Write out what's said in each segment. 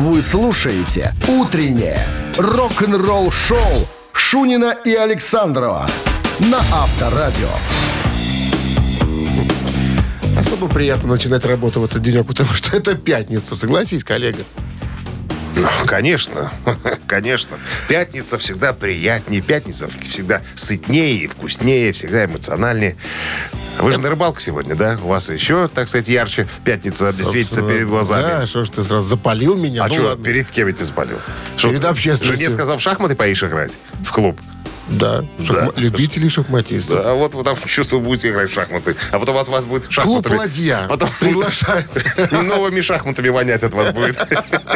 Вы слушаете «Утреннее рок-н-ролл-шоу» Шунина и Александрова на Авторадио. Особо приятно начинать работу в этот денек, потому что это пятница. Согласись, коллега? Ну, конечно, конечно. Пятница всегда приятнее, пятница всегда сытнее и вкуснее, всегда эмоциональнее. Вы же на рыбалку сегодня, да? У вас еще, так сказать, ярче пятница светится перед глазами. Да, что ж ты сразу запалил меня? А Ну что, ладно. перед кем я тебя спалил? Что, Перед общественностью. Жене сказал, в шахматы поишь играть в клуб. Да, шахма- любители шахматистов. А вот вы там чувствую, будете играть в шахматы. А потом от вас будет Клуб шахматами. «Ладья» Потом приглашает. новыми шахматами вонять от вас будет.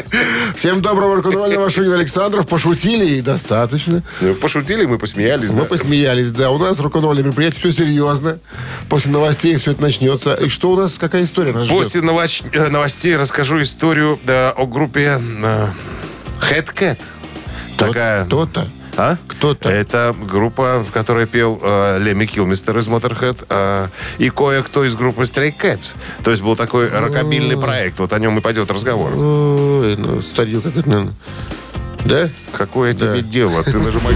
Всем доброго рок-н-ролльного Шунин Александров. Пошутили и достаточно. Ну, Пошутили, мы посмеялись. Мы да. посмеялись, да. У нас рок-н-ролльное мероприятие, все серьезно. После новостей все это начнется. И что у нас, какая история нас ждет? После новоч- э, новостей расскажу историю да, о группе э, Head Cat. Такая... Кто-то. А? Кто-то. Это группа, в которой пел э, Лемми Килмистер из Motorhead э, и кое-кто из группы Stray Cats. То есть был такой рокобильный проект. Вот о нем и пойдет разговор. Ой, ну, старье как это, наверное. Да? Какое тебе дело? Ты нажимай.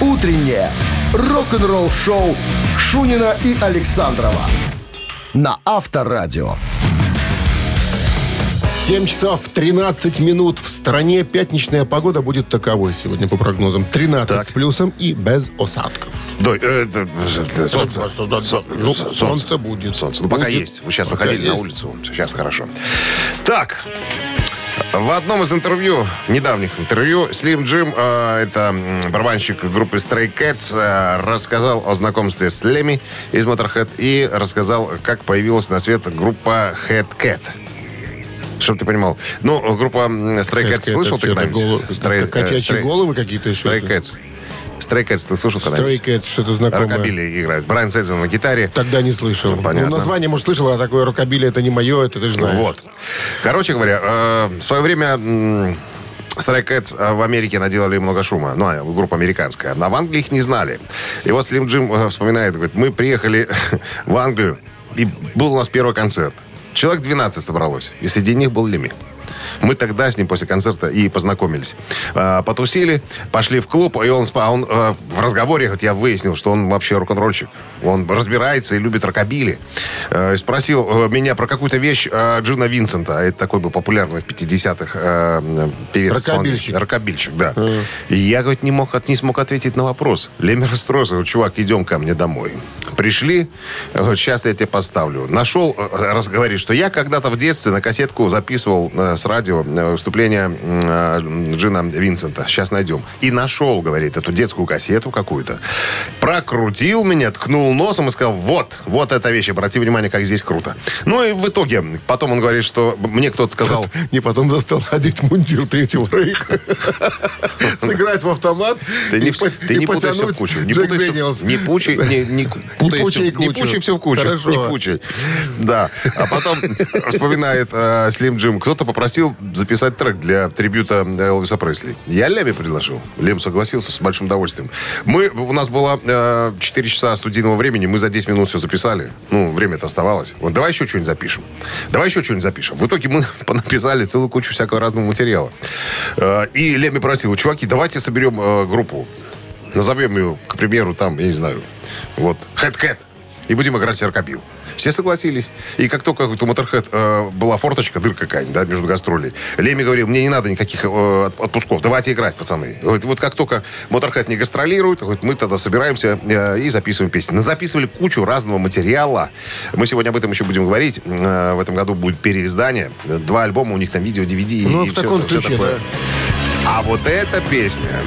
«Утреннее рок-н-ролл-шоу» Шунина и Александрова на Авторадио. 7 часов 13 минут. В стране пятничная погода будет таковой сегодня по прогнозам. 13 Так. с плюсом и без осадков. Дой, э, э, э, солнце. Со- Ну, со- солнце будет. Солнце. Ну, пока Будет. есть. Вы сейчас Пока выходили на есть. улицу. Сейчас хорошо. Так. В одном из интервью, недавних интервью, Слим Джим, э, это барабанщик группы Stray Cats, э, рассказал о знакомстве с Леми из Motorhead и рассказал, как появилась на свет группа Head Cat. Чтобы ты понимал. Ну, группа Stray Cats слышал ты когда-нибудь? э, Stray- головы какие-то? Stray? Cats. Stray Cats ты слышал когда-нибудь? Stray Cats, что-то знакомое. Рокобили играет. Брайан Сэдзен на гитаре. Тогда не слышал. Ну, понятно. Ну, название, может, слышал, а такое рокобили это не мое, это ты же знаешь. Вот. Короче говоря, э, в свое время м, Stray Cats э, в Америке наделали много шума. Ну, а группа американская. А в Англии их не знали. И вот Слим Джим э, вспоминает, говорит, мы приехали в Англию, и был у нас первый концерт. Человек 12 собралось, и среди них был Леми. Мы тогда с ним после концерта и познакомились. А, потусили, пошли в клуб, и он, спа- он э, в разговоре, вот я выяснил, что он вообще рок-н-ролльщик. Он разбирается и любит рокобили. Э, спросил э, меня про какую-то вещь э, Джина Винсента. Это такой был популярный в 50-х э, певец. Рокобильщик. Рокобильщик, да. И я, говорит, не, мог, не смог ответить на вопрос. Леми расстроился. Чувак, идем ко мне домой. Пришли, говорит, сейчас я тебе поставлю. Нашел, раз говорит, что я когда-то в детстве на кассетку записывал с радио э, выступление э, Джина Винсента. Сейчас найдем. И нашел, говорит, эту детскую кассету какую-то. Прокрутил меня, ткнул носом и сказал, вот, вот эта вещь, обрати внимание, как здесь круто. Ну и в итоге, потом он говорит, что мне кто-то сказал, Не потом застал одеть мундир Третьего Рейха. Сыграть в автомат Ты не, по- ты и не путай все в кучу. Не пучай, не, пучай все, в кучу. Не пучай. Да. А потом вспоминает э, Слим Джим. Кто-то попросил записать трек для трибюта Элвиса Пресли. Я Леме предложил. Лем согласился с большим удовольствием. Мы, у нас было э, 4 часа студийного времени. Мы за 10 минут все записали. Ну, время-то оставалось. Вот давай еще что-нибудь запишем. Давай еще что-нибудь запишем. В итоге мы понаписали целую кучу всякого разного материала. Э, и Леми просил, чуваки, давайте соберем э, группу. Назовем ее, к примеру, там, я не знаю, вот, Cat. И будем играть рокобил. Все согласились. И как только у Motorhead э, была форточка, дырка какая-нибудь, да, между гастролей, Леми говорил, мне не надо никаких э, от- отпусков, давайте играть, пацаны. Вот, вот как только Motorhead не гастролирует, говорит, мы тогда собираемся э, и записываем песни. Записывали кучу разного материала. Мы сегодня об этом еще будем говорить. Э, в этом году будет переиздание. Два альбома, у них там видео, DVD Ну, и в всё таком всё ключе, такое. да. А вот эта песня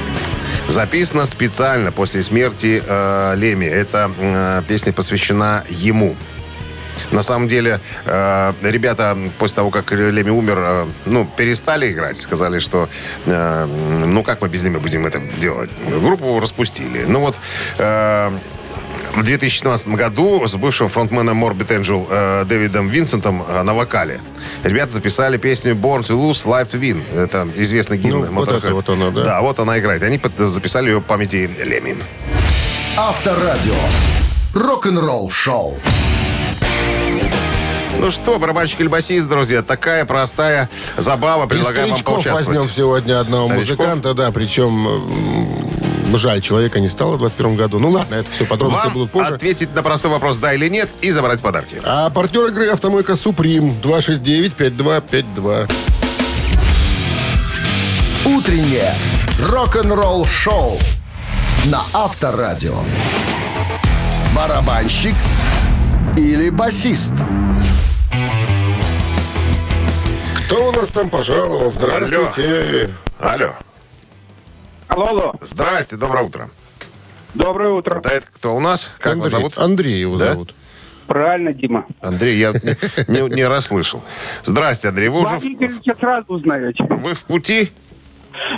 записана специально после смерти э, Леми. Эта э, песня посвящена ему. На самом деле, э, ребята после того, как Леми умер, э, ну, перестали играть. Сказали, что, э, ну, как мы без Леми будем это делать? Группу распустили. Ну, вот... э, в 2017 году с бывшим фронтменом Morbid Angel э, Дэвидом Винсентом э, на вокале. Ребята записали песню Born to Lose, Life to Win. Это известный гимн Ну, вот это вот она, да. Да, вот она играет. И они под- записали ее в памяти Леми. Авторадио. Рок-н-ролл шоу. Ну что, барабанщик или басист, друзья, такая простая забава. Из Предлагаем вам поучаствовать. возьмем сегодня одного Старичков? музыканта, да, причем жаль, человека не стало в 21 году. Ну ладно, это все подробности Вам будут позже. ответить на простой вопрос «да» или «нет» и забрать подарки. А партнер игры «Автомойка Суприм» 269-5252. Утреннее рок-н-ролл-шоу на Авторадио. Барабанщик или басист? Кто у нас там пожаловал? Здравствуйте. Алло. Алло, алло. Здрасте, доброе утро. Доброе утро. Да, это кто у нас? Как Андрей, вас зовут? Андрей его Да? зовут. Правильно, Дима. Андрей, я не, не- не расслышал. Здрасте, Андрей. Вы уже в, сразу узнаете. вы в пути?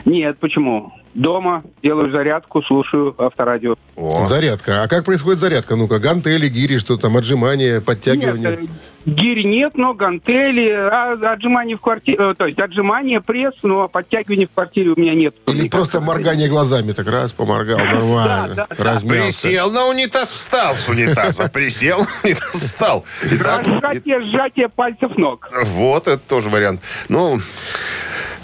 Нет, почему? Дома делаю зарядку, слушаю авторадио. О, Зарядка. А как происходит зарядка? Ну-ка, гантели, гири, что там, отжимания, подтягивания? Нет, э, гирь нет, но гантели, а отжимания в квартире, э, то есть отжимания, пресс, но подтягивания в квартире у меня нет. Или Никак. просто моргание глазами, так раз, поморгал, нормально, Да, да, да. размялся. Присел на унитаз, встал с унитаза. Присел на унитаз, встал. Итак, Сжатие, сжатие пальцев ног. вот это тоже вариант. Ну,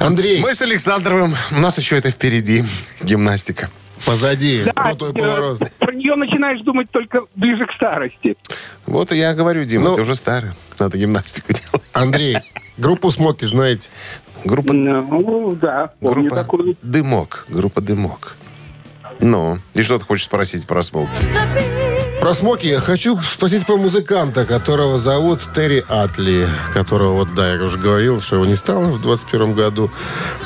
Андрей, мы с Александровым, у нас еще это впереди, гимнастика. позади, Да, крутой э, поворот. про нее начинаешь думать только ближе к старости. Вот и я говорю, Дима, Ну- ты уже старый, надо гимнастику делать. Андрей, группу «Смоки» знаете? Группа, Ну, да, помню группа такую. «Дымок», группа «Дымок». Ну, и что ты хочешь спросить про смоки? Про «Смоки» я хочу спросить про музыканта, которого зовут Терри Атли, которого, вот, да, я уже говорил, что его не стало в 21 году.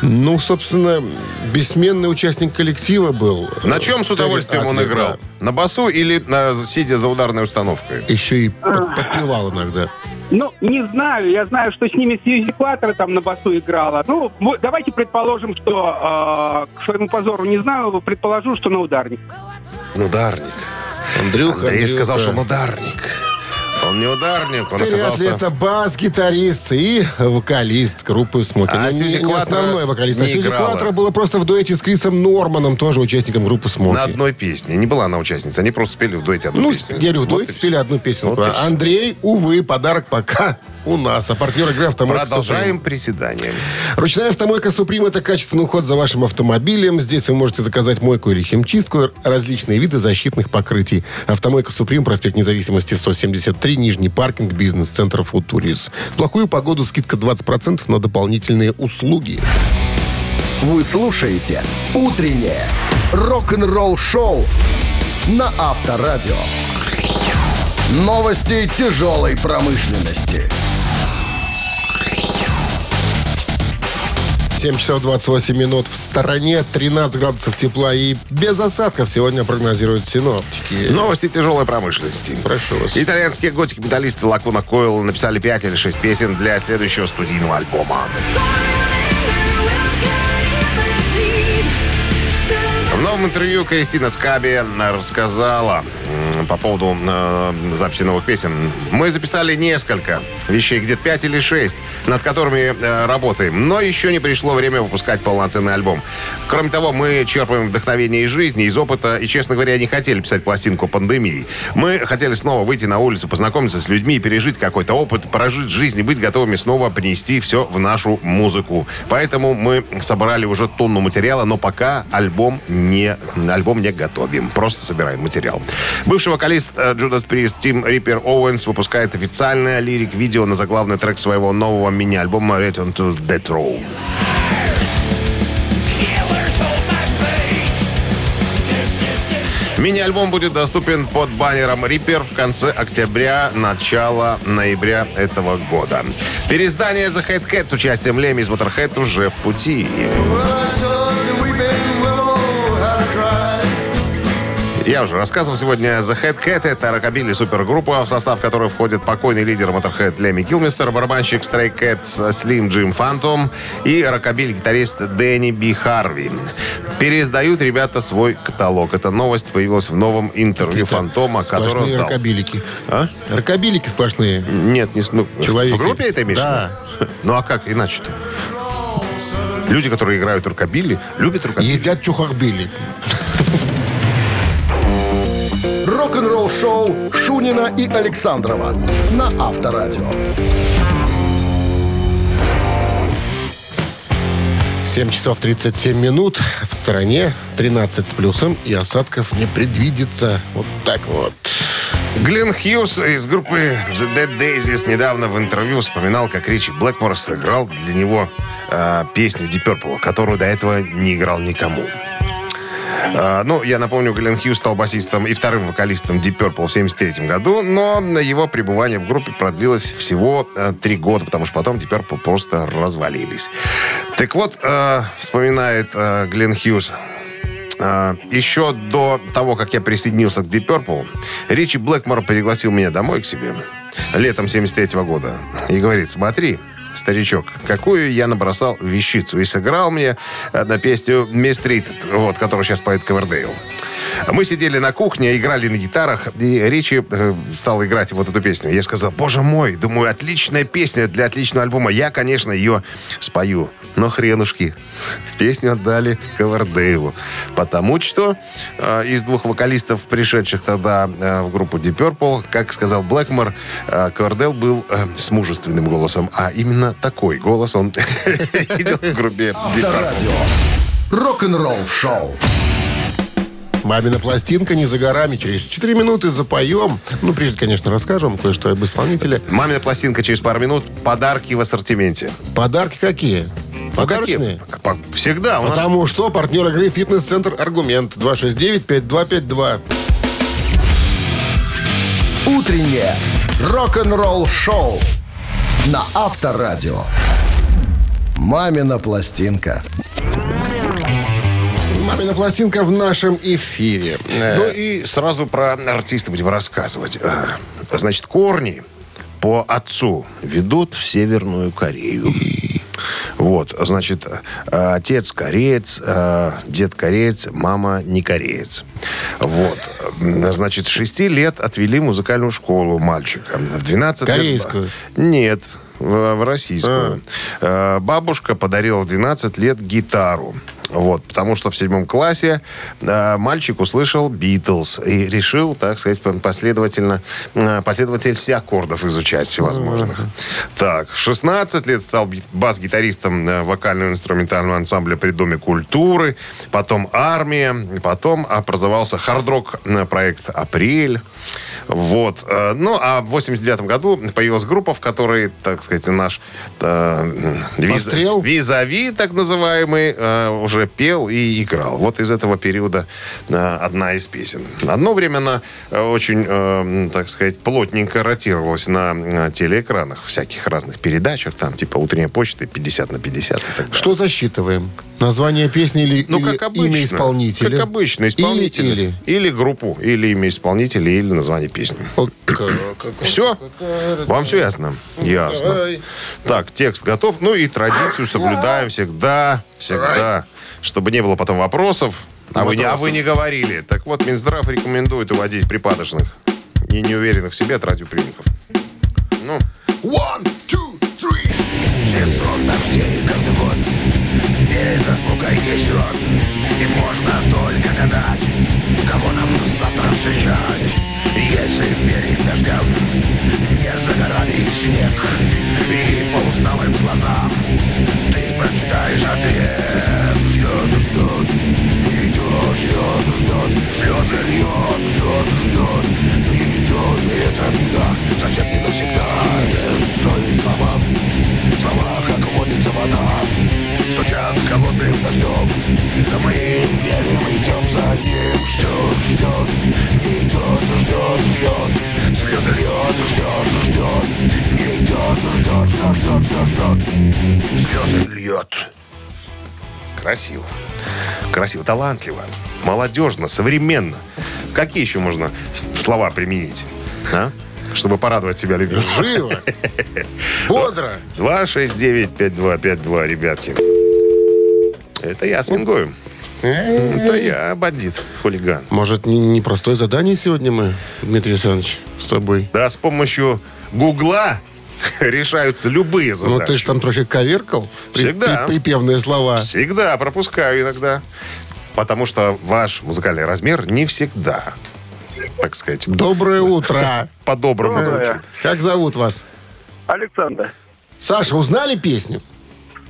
Ну, собственно, бессменный участник коллектива был. На чем с Терри удовольствием он Атли, играл? да. На басу или на, сидя за ударной установкой? Еще и под- подпевал иногда. Ну, не знаю. Я знаю, что с ними Сьюзи Клаттер там на басу играла. Ну, давайте предположим, что э, к своему позору не знаю, предположу, что на ударник. Ну, ударник. Андрюха, Андрей Андрюха. сказал, что он ударник. Он не ударник, он Атли оказался... это бас-гитарист и вокалист группы «Смоки». А Ну, Сьюзи не Клаттер основной вокалист. А не Сьюзи играла. Клаттер была просто в дуэте с Крисом Норманом, тоже участником группы «Смоки». На одной песне. Не была она участницей. Они просто спели в дуэте одну Ну, песню. я говорю, в Вот дуэте и спели одну песенку. Вот А. Андрей, увы, подарок пока у нас. А партнер игры «Автомойка Продолжаем Суприм». приседанием. Ручная «Автомойка Суприм» — это качественный уход за вашим автомобилем. Здесь вы можете заказать мойку или химчистку, различные виды защитных покрытий. «Автомойка Суприм», проспект Независимости, 173, Нижний паркинг, бизнес-центр «Футурис». В плохую погоду скидка 20% на дополнительные услуги. Вы слушаете «Утреннее рок-н-ролл-шоу» на Авторадио. Новости тяжелой промышленности. 7 часов 28 минут в стороне, 13 градусов тепла и без осадков сегодня прогнозируют синоптики. Новости тяжелой промышленности. Прошу вас. Итальянские готики-металлисты Лакуна Койл написали 5 или 6 песен для следующего студийного альбома. В новом интервью Кристина Скаби рассказала по поводу э, записи новых песен. Мы записали несколько вещей, где-то 5 или 6, над которыми э, работаем. Но еще не пришло время выпускать полноценный альбом. Кроме того, мы черпаем вдохновение из жизни, из опыта. И, честно говоря, не хотели писать пластинку пандемии. Мы хотели снова выйти на улицу, познакомиться с людьми, пережить какой-то опыт, прожить жизнь и быть готовыми снова принести все в нашу музыку. Поэтому мы собрали уже тонну материала, но пока альбом не, альбом не готовим. Просто собираем материал. Бывший вокалист э, Judas Priest Тим Риппер Оуэнс выпускает официальное лирик-видео на заглавный трек своего нового мини-альбома Return to Death Row. Мини-альбом будет доступен под баннером Reaper в конце октября, начало ноября этого года. Переиздание The Head Cat с участием Леми из Motorhead уже в пути. Я уже рассказывал сегодня The Head Cat. Это рокобили супергруппа, в состав которой входит покойный лидер Motorhead Леми Килмистер, барабанщик Stray Cats Slim Jim Phantom и рокобили-гитарист Дэнни Би Харви. Переиздают ребята свой каталог. Эта новость появилась в новом интервью Фантома, который дал. рокобилики. А? Рокобилики сплошные. Нет, не ну, Человеки. в группе это имеешь? Да. Ну а как иначе-то? Люди, которые играют рокобили, любят рокобили. Едят чухахбили. Рок-н-ролл-шоу Шунина и Александрова на Авторадио. 7 часов 37 минут. В стороне 13 с плюсом. И осадков не предвидится. Вот так вот. Глен Хьюз из группы The Dead Daisies недавно в интервью вспоминал, как Ричи Блэкмор сыграл для него э, песню Deep Purple, которую до этого не играл никому. А, ну, я напомню, Глен Хьюз стал басистом и вторым вокалистом Deep Purple в 73 году, но его пребывание в группе продлилось всего а, три года, потому что потом Deep Purple просто развалились. Так вот, а, вспоминает Глен Хьюз, еще до того, как я присоединился к Deep Purple, Ричи Блэкмор пригласил меня домой к себе летом 73 года и говорит, смотри, старичок, какую я набросал вещицу. И сыграл мне на песню «Мистрит», вот, которую сейчас поет Ковердейл. Мы сидели на кухне, играли на гитарах, и Ричи э, стал играть вот эту песню. Я сказал, боже мой, думаю, отличная песня для отличного альбома. Я, конечно, ее спою. Но хренушки. Песню отдали Ковердейлу. Потому что э, из двух вокалистов, пришедших тогда э, в группу Deep Purple, как сказал Блэкмор, э, Ковердейл был э, с мужественным голосом. А именно такой голос он видел в группе Deep Purple. Рок-н-ролл шоу. Мамина пластинка не за горами. Через 4 минуты запоем. Ну, прежде, конечно, расскажем кое-что об исполнителе. Мамина пластинка через пару минут. Подарки в ассортименте. Подарки какие? Подарочные? Какие? Всегда. У нас Потому что партнер игры «Фитнес-центр Аргумент» 269-5252. Утреннее рок-н-ролл шоу на Авторадио. Мамина пластинка. Мамина пластинка в нашем эфире. Э, Ну и сразу про артиста будем рассказывать. А, Значит, корни по отцу ведут в Северную Корею. Вот, значит, э, отец кореец, э, дед кореец, мама не кореец. Вот, значит, с 6 лет отвели музыкальную школу мальчика. В 12 Корейскую? лет... Нет, в, в российскую. Э, Бабушка подарила в 12 лет гитару. Вот, потому что в седьмом классе э, мальчик услышал Битлз и решил, так сказать, последовательно, э, последовательно все аккордов изучать всевозможных. Так, в 16 лет стал бас-гитаристом э, вокального инструментального ансамбля при Доме культуры, потом армия, потом образовался хард-рок э, проект «Апрель». Вот. э, Ну, а в 89 году появилась группа, в которой, так сказать, наш э, виз- визави, так называемый, э, уже пел и играл. Вот из этого периода э, одна из песен. Одно время она э, очень, э, так сказать, плотненько ротировалась на телеэкранах, всяких разных передачах, там, типа «Утренняя почта», 50 на 50 и так далее. Что засчитываем? Название песни или, Ну, или как обычно. имя исполнителя? Как обычно, исполнитель. Или, Или группу, или имя исполнителя, или название песни. или. Все? Вам все ясно? Ясно. Давай. Так, текст готов. Ну и традицию соблюдаем всегда, всегда. Чтобы не было потом вопросов. А вы, не, а вы не говорили. Так вот, Минздрав рекомендует уводить припадочных и неуверенных в себе от радиоприемников. Несет И можно только гадать Кого нам завтра встречать. Если верить дождям Не за горами снег И по усталым глазам. Ты прочитаешь ответ. Ждет, ждет идет, ждет, ждет Слезы льет, ждет, ждет. Идет, это беда? Совсем не навсегда. Не стоит словам Слова, как водится вода Стучат холодным дождем А мы верим, идем за ним Ждет, ждет Не идет, ждет, ждет Слезы льет, ждет, ждет Не идет, ждет, ждет, ждет, ждет, ждет Слезы льет красиво. Красиво, талантливо, молодежно, современно. Какие еще можно слова применить? А? Чтобы порадовать себя любимым. Живо. Бодро. 269-5252, ребятки. Это я с Мингоем. Это я, бандит, хулиган. Может, не- непростое задание сегодня мы, Дмитрий Александрович, с тобой? Да, с помощью Гугла решаются любые Ну, ты задачи. же там трохи коверкал. при- Всегда. при- припевные слова. Всегда пропускаю иногда. Потому что ваш музыкальный размер не всегда так сказать. Доброе утро. По-доброму звучит. Как зовут вас? Александр. Саша, узнали песню?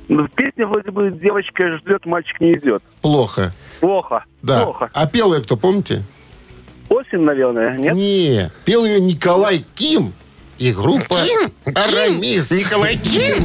Ну, песня вроде бы девочка ждет, мальчик не идет. Плохо. Плохо. Да. Плохо. А пел ее кто, помните? Осень, наверное, нет? Не. Пел ее Николай Ким и группа Арамис. Николай Ким.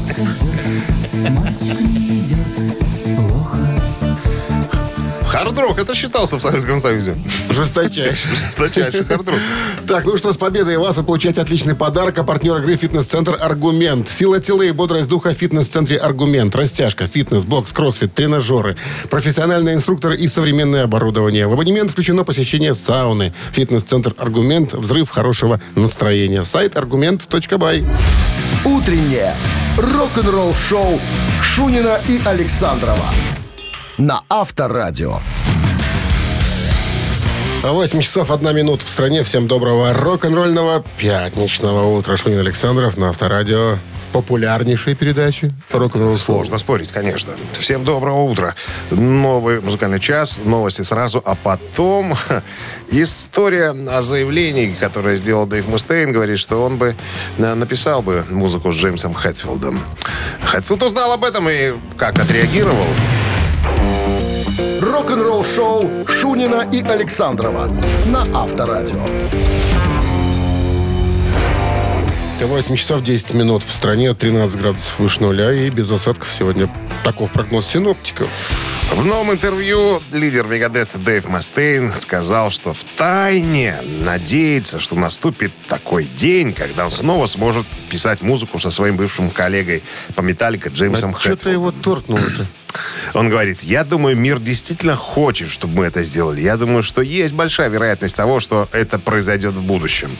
Хардрок, это считался в Советском Союзе. Жесточайший. Жесточайший хардрок. Так, ну что, с победой вас вы получаете отличный подарок. А партнер игры «Фитнес-центр Аргумент». Сила тела и бодрость духа в «Фитнес-центре Аргумент». Растяжка, фитнес, бокс, кроссфит, тренажеры, профессиональные инструкторы и современное оборудование. В абонемент включено посещение сауны. «Фитнес-центр Аргумент». Взрыв хорошего настроения. Сайт аргумент.by. Утреннее рок-н-ролл-шоу Шунина и Александрова на Авторадио. 8 часов 1 минута в стране. Всем доброго рок-н-ролльного пятничного утра. Шунин Александров на Авторадио в популярнейшей передаче рок-н-ролл Сложно спорить, конечно. Всем доброго утра. Новый музыкальный час, новости сразу, а потом история о заявлении, которое сделал Дэйв Мустейн, говорит, что он бы э, написал бы музыку с Джеймсом Хэтфилдом. Хэтфилд узнал об этом и как отреагировал. Рок-н-ролл-шоу Шунина и Александрова на Авторадио. 8 часов 10 минут в стране, 13 градусов выше нуля и без осадков сегодня. Таков прогноз синоптиков. В новом интервью лидер Мегадет Дэйв Мастейн сказал, что в тайне надеется, что наступит такой день, когда он снова сможет писать музыку со своим бывшим коллегой по Металлика Джеймсом А что-то Хэтфилдом. его торкнуло-то. Он говорит, я думаю, мир действительно хочет, чтобы мы это сделали. Я думаю, что есть большая вероятность того, что это произойдет в будущем.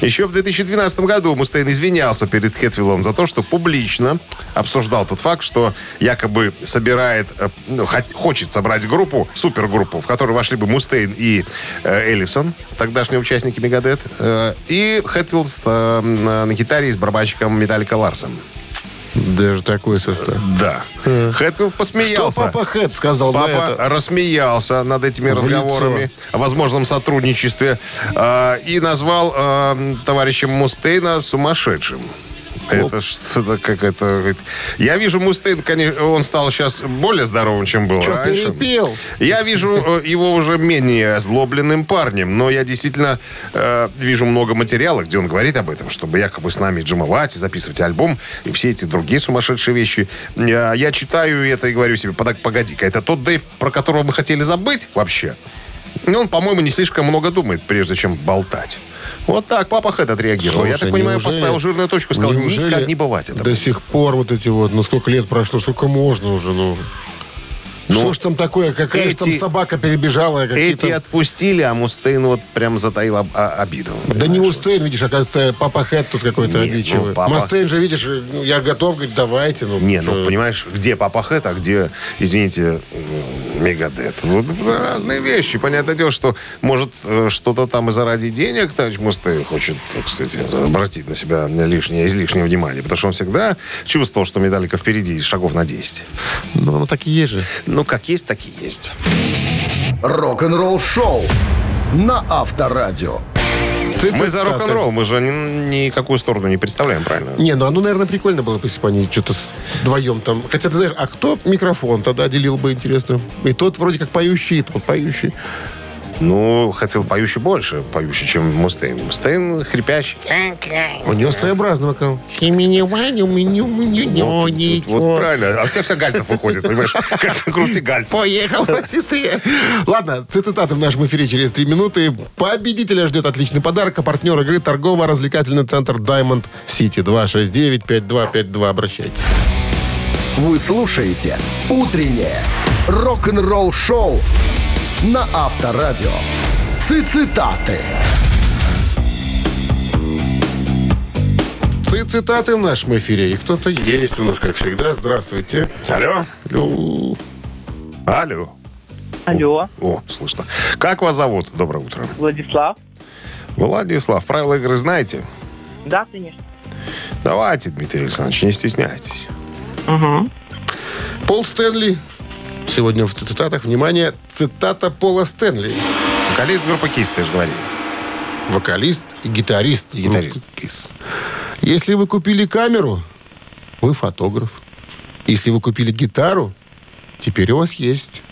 Еще в 2012 году Мустейн извинялся перед Хэтфиллом за то, что публично обсуждал тот факт, что якобы собирает, э, ну, хочет собрать группу, супергруппу, в которую вошли бы Мустейн и э, тогдашние участники Мегадет, э, и Хэтфилд с, э, на гитаре с барабанщиком Металлика Ларсом. Даже такой состав. Да. Хэтфилд Что посмеялся. папа Хэт сказал на Папа это? рассмеялся над этими В разговорами лицо. о возможном сотрудничестве э, и назвал э, товарища Мустейна сумасшедшим. Это что-то как это... Я вижу Мустейн, конечно, он стал сейчас более здоровым, чем был Что, раньше. перепел? Я вижу э, его уже менее озлобленным парнем, но я действительно э, вижу много материала, где он говорит об этом, чтобы якобы с нами джимовать и записывать альбом и все эти другие сумасшедшие вещи. Я, я читаю это и говорю себе, «Пода- погоди-ка, это тот Дэйв, про которого мы хотели забыть вообще? Ну, он, по-моему, не слишком много думает, прежде чем болтать. Вот так папа Хэт отреагировал. я Слушай, так понимаю, неужели- поставил жирную точку, сказал, никак не бывать этого. До сих пор вот эти вот, ну сколько лет прошло, сколько можно уже, ну... Ну, что ж там такое? Какая же там эти- собака перебежала? Эти какие-то- отпустили, а Мустейн вот прям затаил об- а- обиду. Да не Мустейн, видишь, оказывается, папа Хэт тут какой-то Нет, обидчивый. ну, папа- Мустейн же, видишь, ну, я готов, говорит, давайте. Ну, Не, ну, что- понимаешь, где Папа Хэт, а где, извините, Мегадет. Вот разные вещи. Понятное дело, что, может, э, что-то там и заради денег товарищ Мустейн хочет, так сказать, обратить на себя лишнее, излишнее внимание. Потому что он всегда чувствовал, что Медалика впереди шагов на 10. Ну, ну, так и есть же. Ну, как есть, так и есть. Рок-н-ролл-шоу на Авторадио. Мы за рок-н-ролл, мы же ни- никакую сторону не представляем, правильно? Не, ну оно, наверное, прикольно было, бы, если бы они что-то вдвоем там... Хотя, ты знаешь, а кто микрофон тогда делил бы, интересно? И тот вроде как поющий, и тот поющий. Ну, хотел поющий больше, поющий, чем Мустейн. Мустейн хрипящий. У него своеобразный вокал. Вот, вот правильно. А у тебя вся Гальцев выходит, понимаешь? Как крути Гальцев. Поехал сестре. Ладно, цитаты в нашем эфире через три минуты. Победителя ждет отличный подарок. А партнер игры торгово-развлекательный центр Diamond City 269-5252. Обращайтесь. Вы слушаете «Утреннее рок-н-ролл-шоу» на Авторадио. Цитаты. Ци- Цитаты в нашем эфире. И кто-то есть у нас, как всегда. Здравствуйте. Алло. Алло. Алло. Алло, О, слышно. Как вас зовут? Доброе утро. Владислав. Владислав, правила игры знаете? Да, конечно. Давайте, Дмитрий Александрович, не стесняйтесь. Пол Стэнли. Сегодня в цитатах, внимание, цитата Пола Стэнли. Вокалист группы Кис, ты же говорили. вокалист и гитарист. И гитарист. Kiss. Если вы купили камеру, вы фотограф. Если вы купили гитару, теперь у вас есть,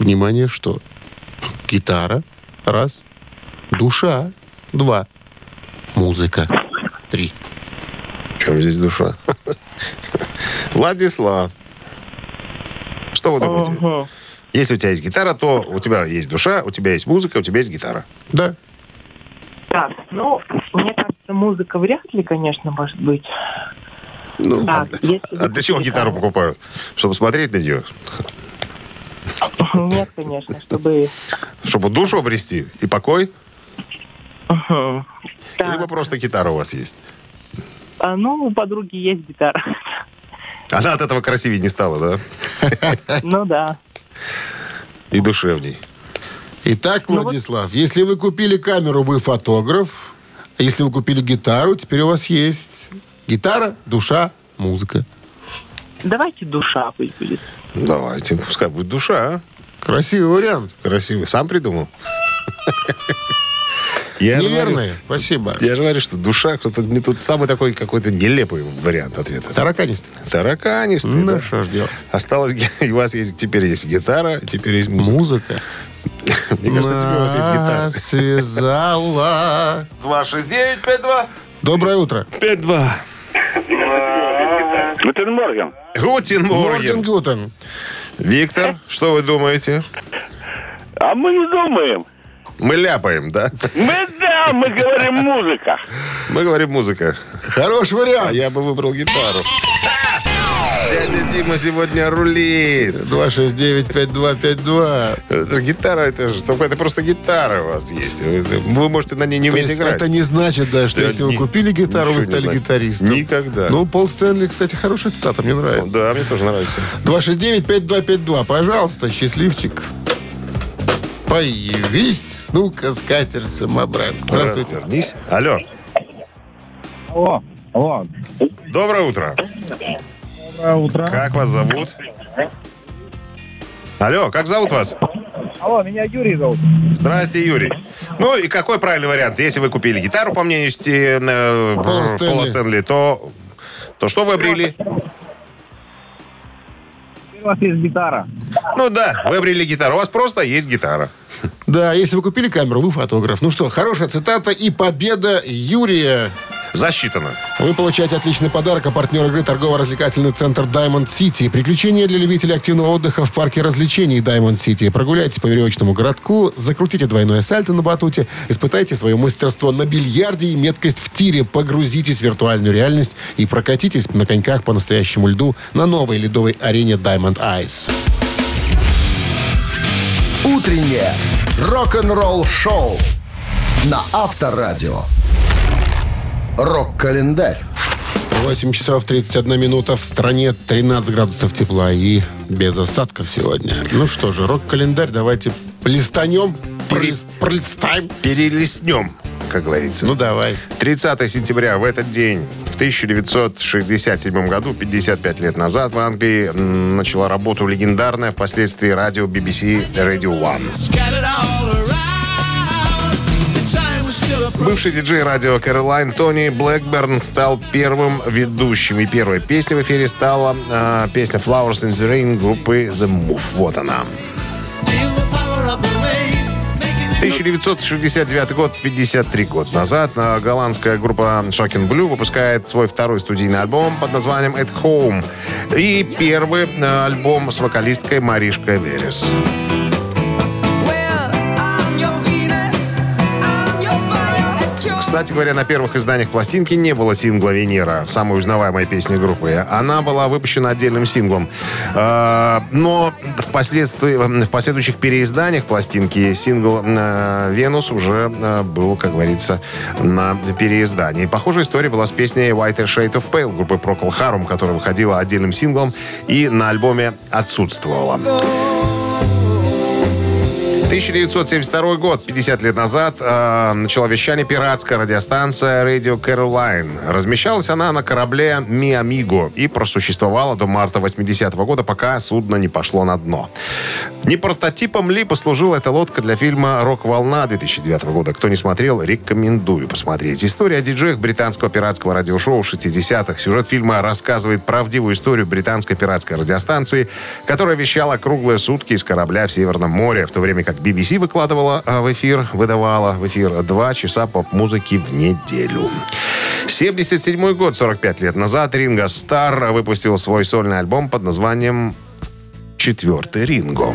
внимание, что? Гитара, раз. Душа, два. Музыка, три. В чем здесь душа? Владислав. Что вы думаете? Если у тебя есть гитара, то у тебя есть душа, у тебя есть музыка, у тебя есть гитара. Да. Так, ну, мне кажется, музыка вряд ли, конечно, может быть. Ну, Так, если а для чего гитару покупают? Чтобы смотреть на нее? Нет, конечно, чтобы... Чтобы душу обрести и покой? Мгм. Так, Либо просто гитара у вас есть? а, ну, у подруги есть гитара. Она от этого красивее не стала, да? Ну да. И душевней. Итак, Ну вот- Владислав, если вы купили камеру, вы фотограф. А Если вы купили гитару, теперь у вас есть гитара, душа, музыка. Давайте душа пусть будет. Давайте, пускай будет душа, а? Красивый вариант. Красивый. Сам придумал? Я же Неверное. говорю- Спасибо. Я же говорю, что душа, кто-то не тут самый такой какой-то нелепый вариант ответа. Тараканистый. Тараканистый, Ну, да. что ж делать? Осталось, у вас есть, теперь есть гитара, теперь есть музыка. Музыка. Мне кажется, теперь у вас есть гитара. Связала. 269-52. Доброе утро. 5-2. Гутен Морген. Гутин Морген Морген. Гутен. Виктор, что вы думаете? А мы не думаем. Мы ляпаем, да? Мы да, мы говорим музыка. Мы говорим музыка. Хороший А вариант. я бы выбрал гитару. Дядя Дима сегодня рулит. 269-5252. Это гитара, это же это просто гитара у вас есть. Вы, вы можете на ней не уметь играть. это не значит, да, что Да, если вы купили гитару, вы стали гитаристом. Никогда. Ну, Пол Стэнли, кстати, хорошая цитата, мне нравится. Да, мне тоже нравится. 269-5252. Пожалуйста, счастливчик. Появись. Ну-ка, скатерть самобран. Здравствуйте. Развернись. Алло. Алло, алло. Доброе утро. Доброе утро. Как вас зовут? Алло, как зовут вас? Алло, меня Юрий зовут. Здрасте, Юрий. Ну и какой правильный вариант? Если вы купили гитару, по мнению Сти- э, Пола Стэнли. Пола Стэнли, то, то что вы обрели? У вас есть гитара. Ну да, вы обрели гитару. У вас просто есть гитара. Да, если вы купили камеру, вы фотограф. Ну что, хорошая цитата и победа Юрия. Засчитано. Вы получаете отличный подарок, а партнер игры торгово-развлекательный центр Diamond City. Приключения для любителей активного отдыха в парке развлечений Diamond City. Прогуляйтесь по веревочному городку, закрутите двойное сальто на батуте, испытайте свое мастерство на бильярде и меткость в тире, погрузитесь в виртуальную реальность и прокатитесь на коньках по настоящему льду на новой ледовой арене Diamond Ice. Утреннее рок-н-ролл-шоу на Авторадио. Рок-календарь. 8 часов 31 минута. В стране 13 градусов тепла и без осадков сегодня. Ну что же, рок-календарь давайте листанем, пролис- пролистаем. Перелистнем, как говорится. Ну давай. 30 сентября в этот день, в 1967 году, 55 лет назад, в Англии м, начала работу легендарная впоследствии радио BBC Radio One. Бывший диджей радио Кэролайн Тони Блэкберн стал первым ведущим. И первой песней в эфире стала э, песня Flowers in the Rain группы The Move. Вот она. 1969 год, 53 год назад, э, голландская группа Shocking Blue выпускает свой второй студийный альбом под названием At Home. И первый э, альбом с вокалисткой Маришкой Верес. Кстати говоря, на первых изданиях пластинки не было сингла «Венера», самой узнаваемой песни группы. Она была выпущена отдельным синглом. Э, Но впоследствии, в последующих переизданиях пластинки сингл э, «Венус» уже э, был, как говорится, на переиздании. Похожая история была с песней «Whiter Shade of Pale» группы Procol Harum, которая выходила отдельным синглом и на альбоме отсутствовала. 1972 год, 50 лет назад, э, начала вещание пиратская радиостанция Radio Caroline. Размещалась она на корабле Миамиго и просуществовала до марта 80 года, пока судно не пошло на дно. Не прототипом ли послужила эта лодка для фильма «Рок-волна» 2009 года? Кто не смотрел, рекомендую посмотреть. История о диджеях британского пиратского радиошоу 60-х. Сюжет фильма рассказывает правдивую историю британской пиратской радиостанции, которая вещала круглые сутки из корабля в Северном море, в то время как BBC выкладывала а, в эфир, выдавала в эфир два часа поп-музыки в неделю. 77 год, 45 лет назад, Ринго Стар выпустил свой сольный альбом под названием «Четвертый Ринго».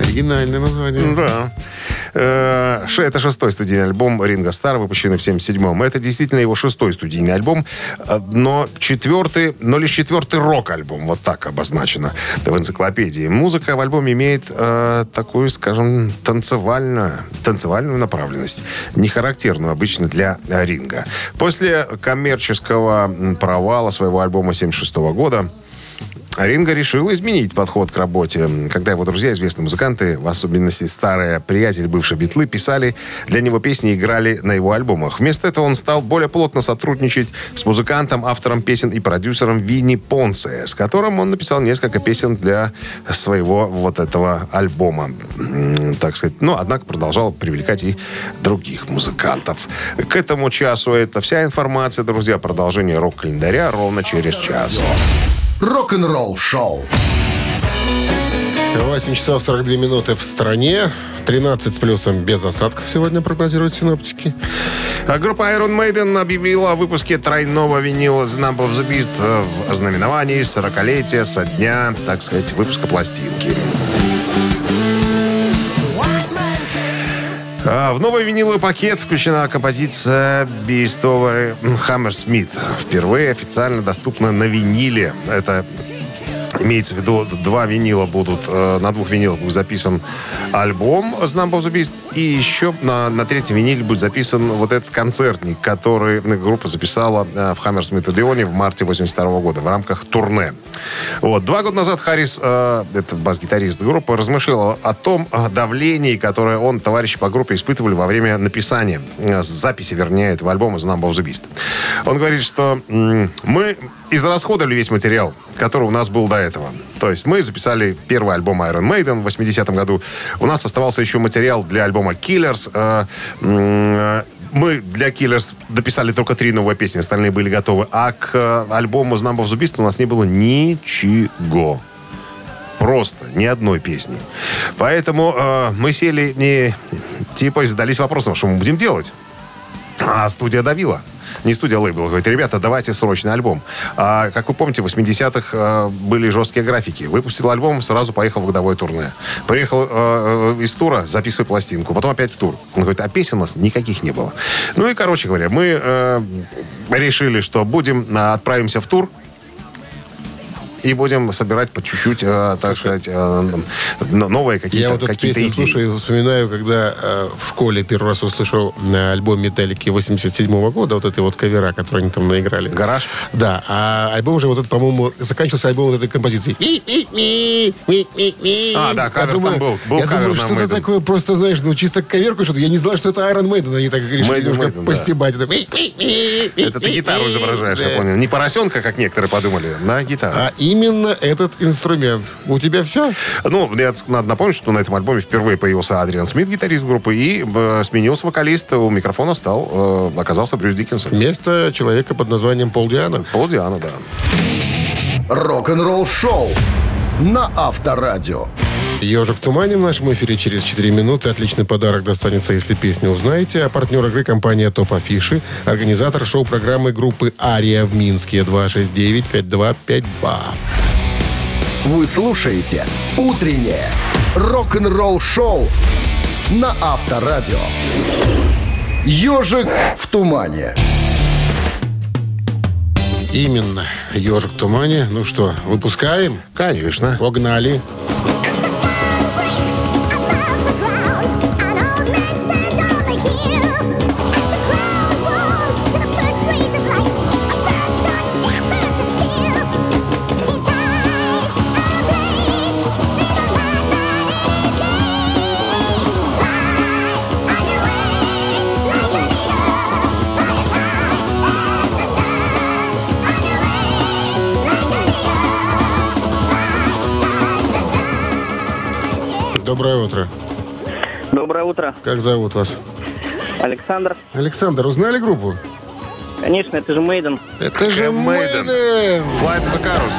Оригинальное название. Да. Э, Это шестой студийный альбом Ринга Стар, выпущенный в 77-м. Это действительно его шестой студийный альбом, но четвертый, но лишь четвертый рок-альбом, вот так обозначено в энциклопедии. Музыка в альбоме имеет э, такую, скажем, танцевальную, танцевальную направленность, не характерную обычно для э, Ринга. После коммерческого провала своего альбома 76 года Ринго решил изменить подход к работе. Когда его друзья, известные музыканты, в особенности старые приятели бывшие битлы, писали для него песни и играли на его альбомах. Вместо этого он стал более плотно сотрудничать с музыкантом, автором песен и продюсером Винни Понце, с которым он написал несколько песен для своего вот этого альбома. Так сказать. Но, однако, продолжал привлекать и других музыкантов. К этому часу это вся информация, друзья. Продолжение рок-календаря ровно через час. Рок-н-ролл шоу. 8 часов 42 минуты в стране. 13 с плюсом без осадков сегодня прогнозируют синоптики. А Группа Iron Maiden объявила о выпуске тройного винила Number of the Beast в знаменовании 40-летия со дня, так сказать, выпуска пластинки. В новый виниловый пакет включена композиция Over Hammersmith. Впервые официально доступна на виниле. Это Имеется в виду, два винила будут, э, на двух винилах будет записан альбом «The Number of the Beast», и еще на, на третьем виниле будет записан вот этот концертник, который группа записала э, в Хаммерсмит Одеоне в марте 82 года в рамках турне. Вот. Два года назад Харрис, э, это бас-гитарист группы, размышлял о том э, давлении, которое он, товарищи по группе, испытывали во время написания, э, записи, вернее, этого альбома «The Number of the Beast». Он говорит, что м, мы израсходовали весь материал, который у нас был до этого. То есть мы записали первый альбом Iron Maiden в 80-м году. У нас оставался еще материал для альбома Killers. Э, мы для Killers дописали только три новые песни, остальные были готовы. А к э, альбому «The Number of the Beast» у нас не было ничего. Просто ни одной песни. Поэтому э, мы сели и типа задались вопросом, что мы будем делать. А студия давила. Не студия лейбл. Говорит, ребята, давайте срочный альбом. А, как вы помните, в 80-х э, были жесткие графики. Выпустил альбом, сразу поехал в годовое турне. Приехал э, из тура, записывай пластинку. Потом опять в тур. Он говорит, а песен у нас никаких не было. Ну и, короче говоря, мы э, решили, что будем, э, отправимся в тур. И будем собирать по чуть-чуть, э, так сказать, э, новые Я какие-то вот эту какие песню идеи. слушаю и вспоминаю, когда э, в школе первый раз услышал э, альбом Металлики 87 года, вот этой вот кавера, который они там наиграли. Гараж? Да, а альбом уже вот этот, по-моему, заканчивался альбом вот этой композиции. А, да, Я кавер там был. Был я думаю, что-то Maiden. такое, просто, знаешь, ну, чисто коверку что-то. Я не знал, что это Iron Maiden. Они так решили Maiden, немножко Maiden, да. постебать. Это Это ты гитару изображаешь, я понял. Не поросенка, как некоторые подумали, на гитару. А именно этот инструмент. У тебя все? Ну, я- надо напомнить, что на этом альбоме впервые появился Адриан Смит, гитарист группы, и э, сменился вокалист. У микрофона стал, э, оказался Брюс Диккенсон. Место человека под названием Пол Диана. Пол Диана, да. Рок-н-ролл шоу на Авторадио. Ежик в тумане в нашем эфире через 4 минуты. Отличный подарок достанется, если песню узнаете. А партнер игры компания Топ Афиши, организатор шоу-программы группы Ария в Минске 269-5252. Вы слушаете «Утреннее рок-н-ролл шоу» на Авторадио. «Ежик в тумане». Именно. Ежик в тумане. Ну что, выпускаем? Конечно. Погнали. Доброе утро. Доброе утро. Как зовут вас? Александр. Александр, узнали группу? Конечно, это же Мейден. Это же. Maiden. Flight of the Carus.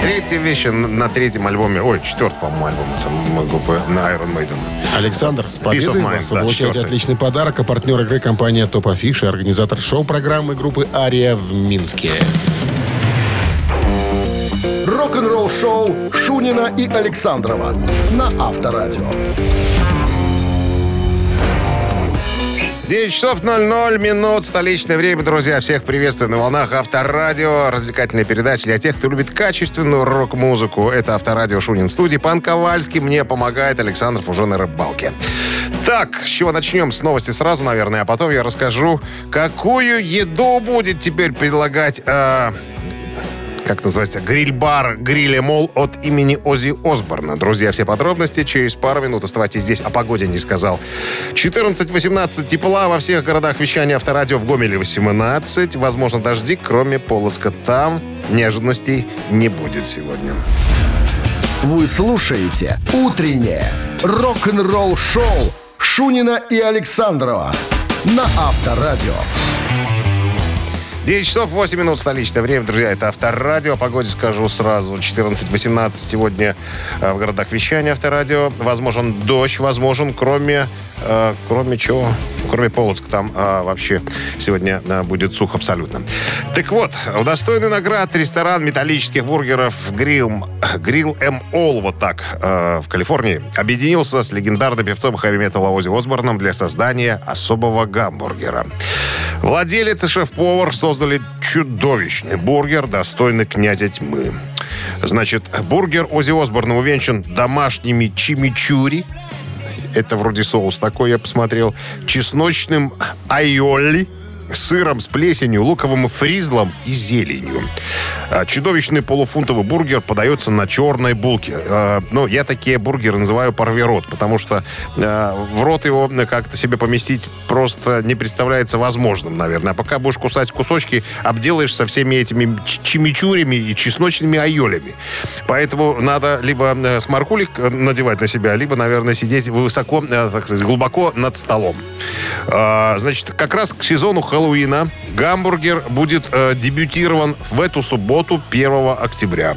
Третья вещь на- на третьем альбоме, ой, четвертый, по-моему, альбом там, группы на Iron Maiden. Александр, с победой Peace of Mind, вас. Вы да, получаете четвертый. отличный подарок. А партнер игры компания Топ Афиша, организатор шоу-программы группы «Ария» в Минске. Рок-н-ролл шоу Шунина и Александрова на Авторадио. 9 часов 00 минут, столичное время, друзья. Всех приветствую на волнах Авторадио. Развлекательная передача для тех, кто любит качественную рок-музыку. Это Авторадио Шунин студии. Пан Ковальский мне помогает, Александр уже на рыбалке. Так, с чего начнем? С новости сразу, наверное, а потом я расскажу, какую еду будет теперь предлагать... э, как называется, гриль-бар «Гриле Мол» от имени Ози Осборна. Друзья, все подробности через пару минут. Оставайтесь здесь. О погоде не сказал. 14-18 тепла во всех городах вещания авторадио. В Гомеле 18. Возможно, дожди, кроме Полоцка. Там неожиданностей не будет сегодня. Вы слушаете «Утреннее рок-н-ролл-шоу» Шунина и Александрова на Авторадио. 9 часов 8 минут столичное время, друзья. Это Авторадио. Погоде скажу сразу. 14-18 сегодня э, в городах вещания Авторадио. Возможен дождь, возможен, кроме... э, кроме чего? Кроме Полоцка. Там э, вообще сегодня э, будет сухо абсолютно. Так вот, удостоенный наград ресторан металлических бургеров Грилл, Грилл М. Ол, вот так, э, в Калифорнии, объединился с легендарным певцом хэви-металла Ози Осборном для создания особого гамбургера. Владелец и шеф-повар создали чудовищный бургер, достойный князя тьмы. Значит, бургер Ози Осборна увенчан домашними чимичури. Это вроде соус такой, я посмотрел. Чесночным айолли сыром с плесенью, луковым фризлом и зеленью. А, Чудовищный полуфунтовый бургер подается на черной булке. А, Ну, я такие бургеры называю порви рот, потому что а, в рот его как-то себе поместить просто не представляется возможным, наверное. А пока будешь кусать кусочки, обделаешь со всеми этими чимичурями и чесночными айолями. Поэтому надо либо э, сморкулик э, надевать на себя, либо, наверное, сидеть высоко, э, так сказать, глубоко над столом. Значит, как раз к сезону Хэллоуина гамбургер будет э, дебютирован в эту субботу, 1 октября.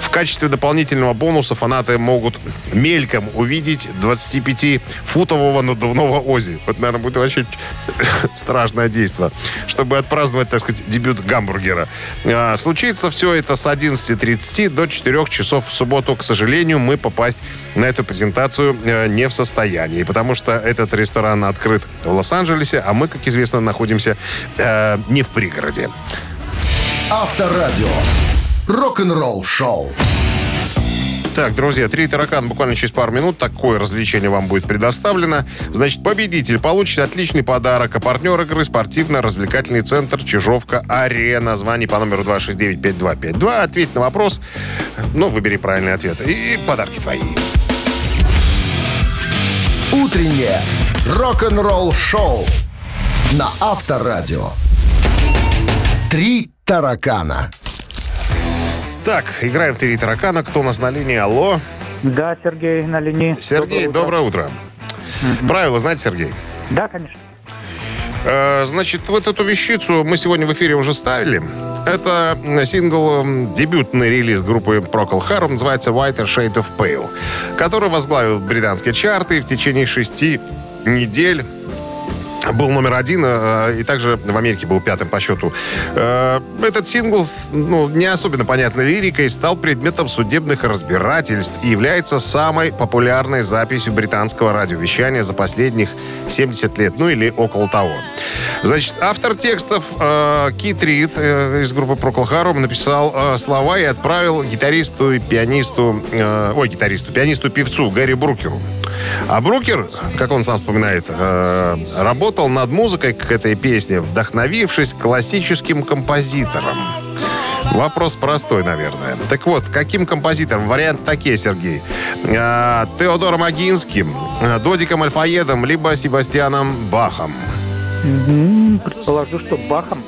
В качестве дополнительного бонуса фанаты могут мельком увидеть 25-футового надувного Ози. Вот, наверное, будет вообще страшное действие, чтобы отпраздновать, так сказать, дебют гамбургера. А, случится все это с 11.30 до 4 часов в субботу. К сожалению, мы попасть на эту презентацию э, не в состоянии, потому что этот ресторан открыт в Лос-Анджелесе, а мы, как известно, находимся э, не в пригороде. Авторадио. Рок-н-ролл шоу. Так, друзья, три таракана буквально через пару минут. Такое развлечение вам будет предоставлено. Значит, победитель получит отличный подарок. А партнер игры спортивно-развлекательный центр Чижовка-Арена. Звони по номеру 269-5252. Ответь на вопрос. Ну, выбери правильный ответ. И подарки твои. Утреннее рок-н-ролл шоу на Авторадио. Три таракана. Так, играем в три таракана. Кто у нас на линии? Алло. Да, Сергей на линии. Сергей, доброе утро. Правила знаете, Сергей? Да, конечно. Э, Значит, вот эту вещицу мы сегодня в эфире уже ставили. Это сингл, дебютный релиз группы Procol Harum, называется Whiter Shade of Pale, который возглавил британские чарты в течение шести недель был номер один, э, и также в Америке был пятым по счету. Э, Этот сингл с ну, не особенно понятной лирикой стал предметом судебных разбирательств и является самой популярной записью британского радиовещания за последних 70 лет, ну или около того. Значит, автор текстов э, Кит Рид э, из группы Procol Harum написал э, слова и отправил гитаристу и пианисту, э, ой, гитаристу, пианисту-певцу Гэри Брукеру. А Брукер, как он сам вспоминает, э, работал над музыкой к этой песне, вдохновившись классическим композитором. Вопрос простой, наверное. Так вот, каким композитором? Вариант такие, Сергей. Э, Теодором Агинским, э, Додиком Альфаедом, либо Себастьяном Бахом. М, Предположу, что Бахом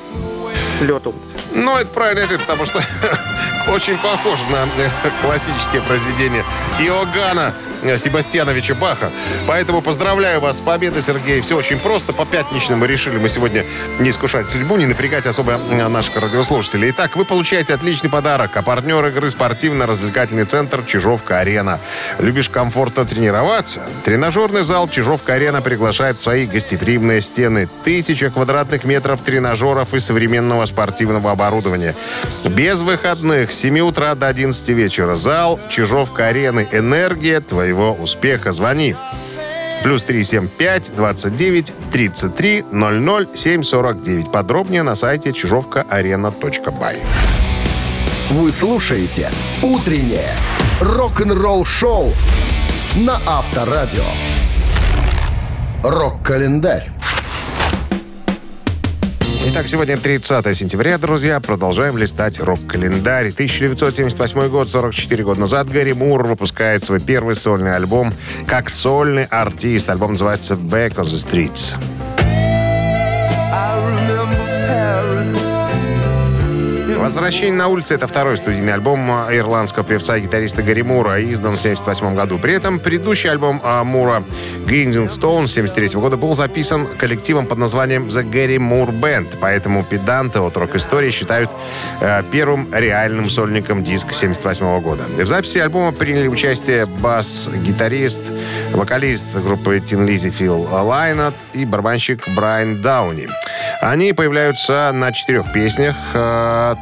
лету. Ну, это правильный ответ, потому что очень похоже на э, классические произведения Иоганна Себастьяновича Баха. Поэтому поздравляю вас с победой, Сергей. Все очень просто. По пятничным мы решили мы сегодня не искушать судьбу, не напрягать особо э, наших радиослушателей. Итак, вы получаете отличный подарок. А партнер игры спортивно-развлекательный центр «Чижовка-арена». Любишь комфортно тренироваться? Тренажерный зал «Чижовка-арена» приглашает в свои гостеприимные стены. Тысяча квадратных метров тренажеров и современного спортивного оборудования. Без выходных с 7 утра до 11 вечера. Зал «Чижовка-арены». Энергия твоего успеха. Звони. Плюс 375 29 33 00 749. Подробнее на сайте чижовкаарена.бай. Вы слушаете «Утреннее рок-н-ролл-шоу» на Авторадио. Рок-календарь. Итак, сегодня 30 сентября, друзья. Продолжаем листать рок-календарь. 1978 год, 44 года назад, Гарри Мур выпускает свой первый сольный альбом как сольный артист. Альбом называется «Back on the Streets». «Возвращение на улице» — это второй студийный альбом а, ирландского певца и гитариста Гарри Мура, издан в 1978 году. При этом предыдущий альбом а, Мура «Grinding Stone» 1973 года был записан коллективом под названием «The Gary Moore Band», поэтому педанты от рок-истории считают э, первым реальным сольником диска 1978 года. В записи альбома приняли участие бас-гитарист, вокалист группы Тин Лизи Фил Лайнат и барабанщик Брайан Дауни. Они появляются на четырех песнях.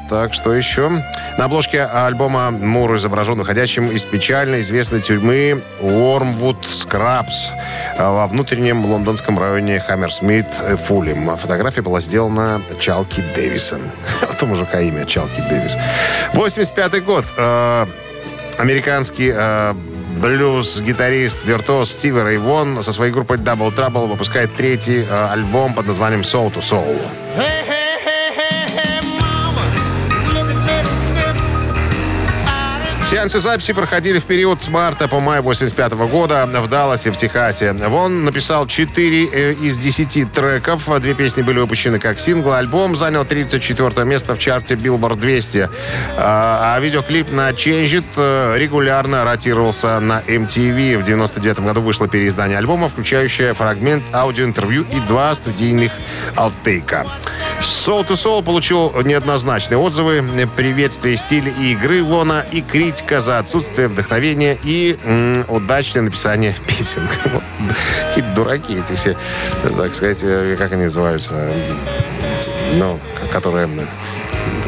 Э, так, что еще? На обложке альбома Мур изображен выходящим из печально известной тюрьмы Уормвуд Скрабс во внутреннем лондонском районе Хаммерсмит Фулем. Фотография была сделана Чалки Дэвисом. Вот у мужика имя Чалки Дэвис. 85 год. Э, Американский э, блюз-гитарист, виртуоз Стив Рэй Вон со своей группой Double Trouble выпускает третий э, альбом под названием Soul to Soul. Сеансы записи проходили в период с марта по май 85 года в Далласе, в Техасе. Вон написал 4 из 10 треков. Две песни были выпущены как сингл. Альбом занял 34 место в чарте Billboard 200. А, а видеоклип на Change It э, регулярно ротировался на MTV. В 99 году вышло переиздание альбома, включающее фрагмент аудиоинтервью и два студийных аутейка. Soul to Soul получил неоднозначные отзывы, приветствие стиля и игры Вона и критика за отсутствие вдохновения и м, удачное написание песен. Вот. Какие дураки эти все, так сказать, э, как они называются, ну, которые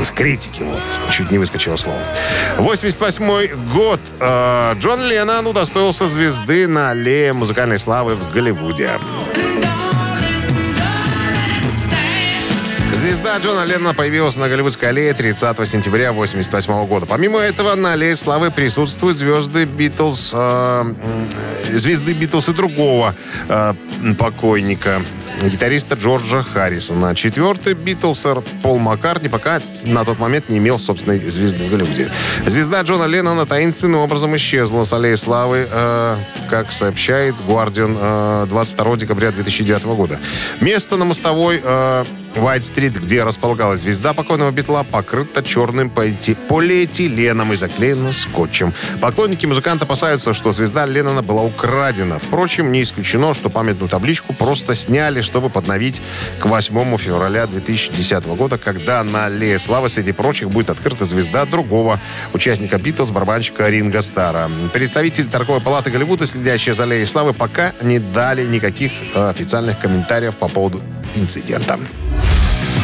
с критики, вот. Чуть не выскочило слово. 88 год. Э, Джон Леннон удостоился звезды на аллее музыкальной славы в Голливуде. Звезда Джона Леннона появилась на Голливудской аллее 30 сентября 1988 года. Помимо этого, на аллее славы присутствуют звезды Битлз, э, м, звезды Битлз и другого э, покойника гитариста Джорджа Харрисона. Четвертый Битлсер Пол Маккартни пока на тот момент не имел собственной звезды в Голливуде. Звезда Джона Леннона таинственным образом исчезла с аллеи славы, э, как сообщает Guardian э, 22 декабря 2009 года. Место на мостовой э, Уайт-стрит, где располагалась звезда покойного Битла, покрыта черным полиэтиленом и заклеена скотчем. Поклонники музыканта опасаются, что звезда Леннона была украдена. Впрочем, не исключено, что памятную табличку просто сняли, чтобы подновить к 8 февраля 2010 года, когда на Аллее Славы среди прочих будет открыта звезда другого участника Битлз, барабанщика Ринга Стара. Представители торговой палаты Голливуда, следящие за Аллеей Славы, пока не дали никаких э, официальных комментариев по поводу инцидента.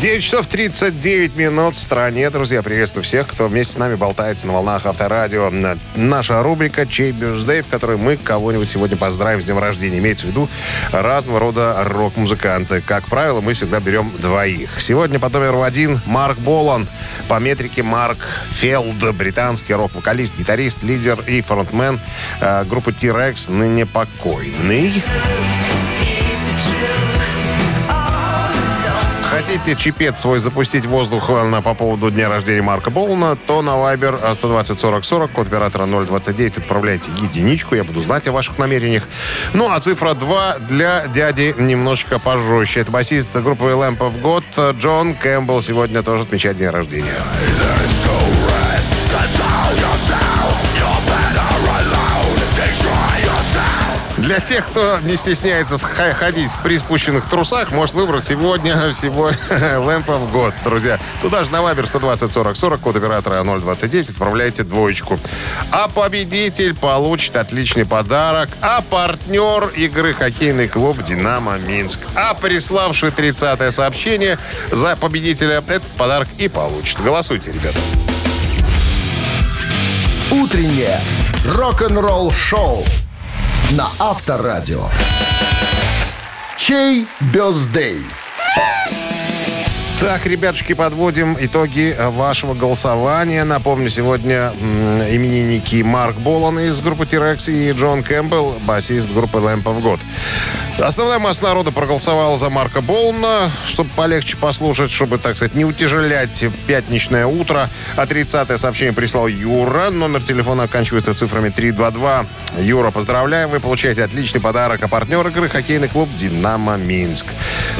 9 часов 39 минут в стране. Друзья, приветствую всех, кто вместе с нами болтается на волнах Авторадио. Наша рубрика «Чей бюдждей», в которой мы кого-нибудь сегодня поздравим с днем рождения. Имеется в виду разного рода рок-музыканты. Как правило, мы всегда берем двоих. Сегодня под номером один Марк Болан. По метрике Марк Фелд, британский рок-вокалист, гитарист, лидер и фронтмен э, группы T-Rex, ныне покойный. Хотите чипет свой запустить в воздух э, на, по поводу дня рождения Марка Болна, то на Viber 120 40 40, код оператора 029, отправляйте единичку, я буду знать о ваших намерениях. Ну, а цифра 2 для дяди немножечко пожестче. Это басист группы Lamp of God Джон Кэмпбелл сегодня тоже отмечает день рождения. Для тех, кто не стесняется ходить в приспущенных трусах, может выбрать сегодня всего Lamp в год, друзья. Туда же на Вайбер 120 40 40, код оператора 029, отправляйте двоечку. А победитель получит отличный подарок, а партнер игры хоккейный клуб «Динамо Минск». А приславший 30 сообщение за победителя этот подарок и получит. Голосуйте, ребята. Утреннее рок-н-ролл-шоу на Авторадио. Чей бездей? Так, ребятушки, подводим итоги вашего голосования. Напомню, сегодня именинники Марк Болан из группы T-Rex и Джон Кэмпбелл, басист группы Lamb of God. Основная масса народа проголосовала за Марка Болана, чтобы полегче послушать, чтобы, так сказать, не утяжелять пятничное утро. А 30-е сообщение прислал Юра. Номер телефона оканчивается цифрами 322. Юра, поздравляем, вы получаете отличный подарок. А партнер игры хоккейный клуб «Динамо Минск».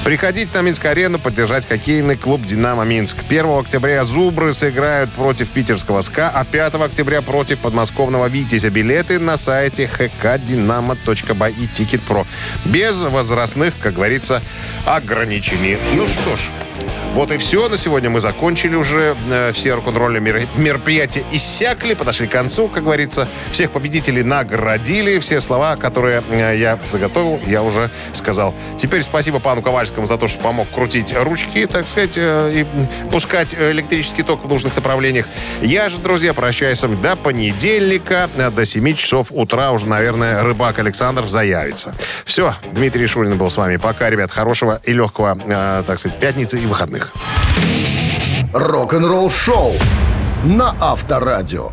Приходите на Минск-арену поддержать хоккейный клуб «Динамо Минск». 1 октября «Зубры» сыграют против питерского «СКА», а 5 октября против подмосковного «Витязя». Билеты на сайте hkdinamo.by и «Ticket.Pro». Без возрастных, как говорится, ограничений. Ну что ж, вот и все. На сегодня мы закончили уже. Э, Все рок-н-ролльные мер- мероприятия иссякли, подошли к концу, как говорится. Всех победителей наградили. Все слова, которые э, я заготовил, я уже сказал. Теперь спасибо пану Ковальскому за то, что помог крутить ручки, так сказать, э, и пускать электрический ток в нужных направлениях. Я же, друзья, прощаюсь с вами до понедельника, до 7 часов утра уже, наверное, рыбак Александр заявится. Все, Дмитрий Шурин был с вами. Пока, ребят, хорошего и легкого, так сказать, пятницы и выходных. Рок-н-ролл-шоу на Авторадио.